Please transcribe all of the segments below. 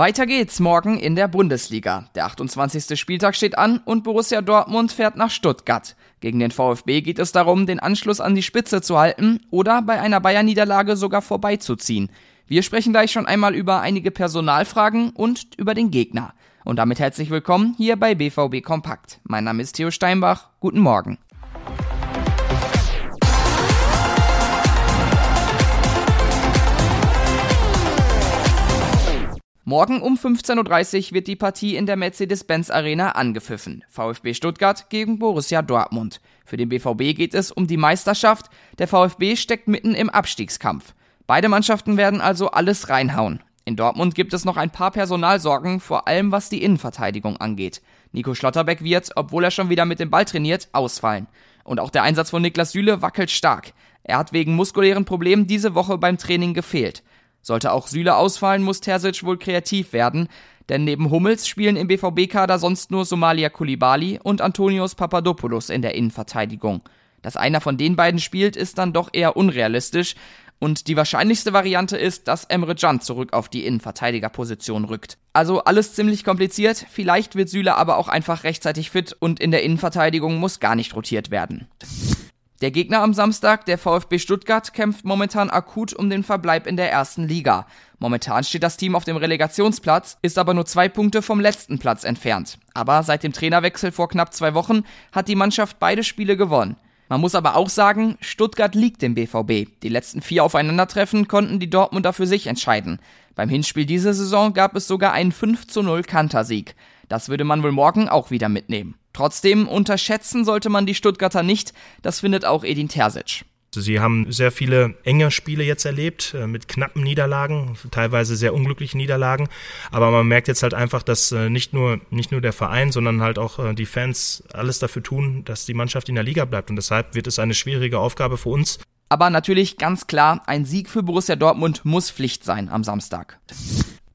Weiter geht's morgen in der Bundesliga. Der 28. Spieltag steht an und Borussia Dortmund fährt nach Stuttgart. Gegen den VfB geht es darum, den Anschluss an die Spitze zu halten oder bei einer Bayern-Niederlage sogar vorbeizuziehen. Wir sprechen gleich schon einmal über einige Personalfragen und über den Gegner. Und damit herzlich willkommen hier bei BVB Kompakt. Mein Name ist Theo Steinbach. Guten Morgen. Morgen um 15.30 Uhr wird die Partie in der Mercedes-Benz Arena angepfiffen. VfB Stuttgart gegen Borussia Dortmund. Für den BVB geht es um die Meisterschaft. Der VfB steckt mitten im Abstiegskampf. Beide Mannschaften werden also alles reinhauen. In Dortmund gibt es noch ein paar Personalsorgen, vor allem was die Innenverteidigung angeht. Nico Schlotterbeck wird, obwohl er schon wieder mit dem Ball trainiert, ausfallen. Und auch der Einsatz von Niklas Süle wackelt stark. Er hat wegen muskulären Problemen diese Woche beim Training gefehlt. Sollte auch Süle ausfallen, muss Terzic wohl kreativ werden, denn neben Hummels spielen im BVB-Kader sonst nur Somalia Kulibali und Antonios Papadopoulos in der Innenverteidigung. Dass einer von den beiden spielt, ist dann doch eher unrealistisch, und die wahrscheinlichste Variante ist, dass Emre Can zurück auf die Innenverteidigerposition rückt. Also alles ziemlich kompliziert, vielleicht wird Süle aber auch einfach rechtzeitig fit und in der Innenverteidigung muss gar nicht rotiert werden. Der Gegner am Samstag, der VfB Stuttgart, kämpft momentan akut um den Verbleib in der ersten Liga. Momentan steht das Team auf dem Relegationsplatz, ist aber nur zwei Punkte vom letzten Platz entfernt. Aber seit dem Trainerwechsel vor knapp zwei Wochen hat die Mannschaft beide Spiele gewonnen. Man muss aber auch sagen, Stuttgart liegt dem BVB. Die letzten vier Aufeinandertreffen konnten die Dortmunder für sich entscheiden. Beim Hinspiel diese Saison gab es sogar einen 5 zu 0 Kantersieg. Das würde man wohl morgen auch wieder mitnehmen. Trotzdem unterschätzen sollte man die Stuttgarter nicht, das findet auch Edin Terzic. Sie haben sehr viele enge Spiele jetzt erlebt, äh, mit knappen Niederlagen, teilweise sehr unglücklichen Niederlagen. Aber man merkt jetzt halt einfach, dass äh, nicht nur, nicht nur der Verein, sondern halt auch äh, die Fans alles dafür tun, dass die Mannschaft in der Liga bleibt. Und deshalb wird es eine schwierige Aufgabe für uns. Aber natürlich ganz klar, ein Sieg für Borussia Dortmund muss Pflicht sein am Samstag.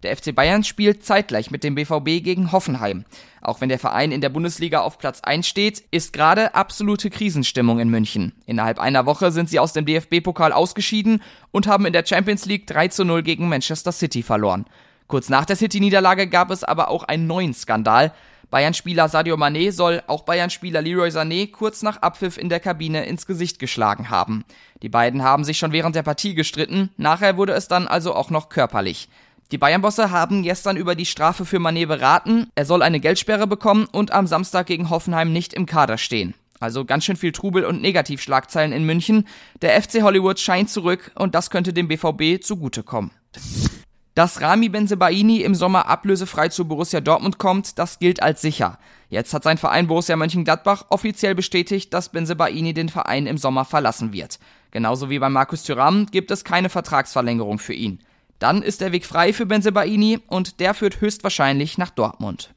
Der FC Bayern spielt zeitgleich mit dem BVB gegen Hoffenheim. Auch wenn der Verein in der Bundesliga auf Platz 1 steht, ist gerade absolute Krisenstimmung in München. Innerhalb einer Woche sind sie aus dem DFB-Pokal ausgeschieden und haben in der Champions League 3 zu 0 gegen Manchester City verloren. Kurz nach der City-Niederlage gab es aber auch einen neuen Skandal. Bayern-Spieler Sadio Mané soll auch Bayern-Spieler Leroy Sané kurz nach Abpfiff in der Kabine ins Gesicht geschlagen haben. Die beiden haben sich schon während der Partie gestritten, nachher wurde es dann also auch noch körperlich. Die Bayern-Bosse haben gestern über die Strafe für Manet beraten. Er soll eine Geldsperre bekommen und am Samstag gegen Hoffenheim nicht im Kader stehen. Also ganz schön viel Trubel und Negativschlagzeilen in München. Der FC Hollywood scheint zurück und das könnte dem BVB zugutekommen. Dass Rami Benzebaini im Sommer ablösefrei zu Borussia Dortmund kommt, das gilt als sicher. Jetzt hat sein Verein Borussia Mönchengladbach offiziell bestätigt, dass Benzebaini den Verein im Sommer verlassen wird. Genauso wie bei Markus Thuram gibt es keine Vertragsverlängerung für ihn. Dann ist der Weg frei für Benzebaini und der führt höchstwahrscheinlich nach Dortmund.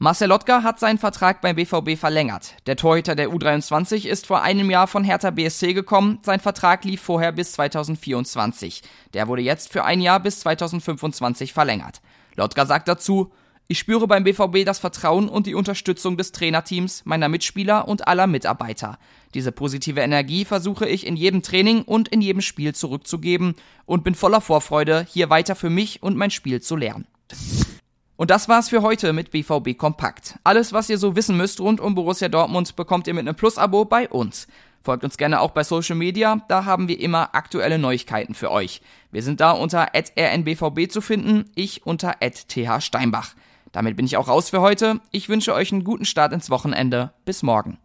Marcel Lotka hat seinen Vertrag beim BVB verlängert. Der Torhüter der U23 ist vor einem Jahr von Hertha BSC gekommen. Sein Vertrag lief vorher bis 2024. Der wurde jetzt für ein Jahr bis 2025 verlängert. Lotka sagt dazu, ich spüre beim BVB das Vertrauen und die Unterstützung des Trainerteams, meiner Mitspieler und aller Mitarbeiter. Diese positive Energie versuche ich in jedem Training und in jedem Spiel zurückzugeben und bin voller Vorfreude, hier weiter für mich und mein Spiel zu lernen. Und das war's für heute mit BVB Kompakt. Alles, was ihr so wissen müsst rund um Borussia Dortmund, bekommt ihr mit einem Plus-Abo bei uns. Folgt uns gerne auch bei Social Media, da haben wir immer aktuelle Neuigkeiten für euch. Wir sind da unter rnbvb zu finden, ich unter thsteinbach. Damit bin ich auch raus für heute. Ich wünsche euch einen guten Start ins Wochenende. Bis morgen.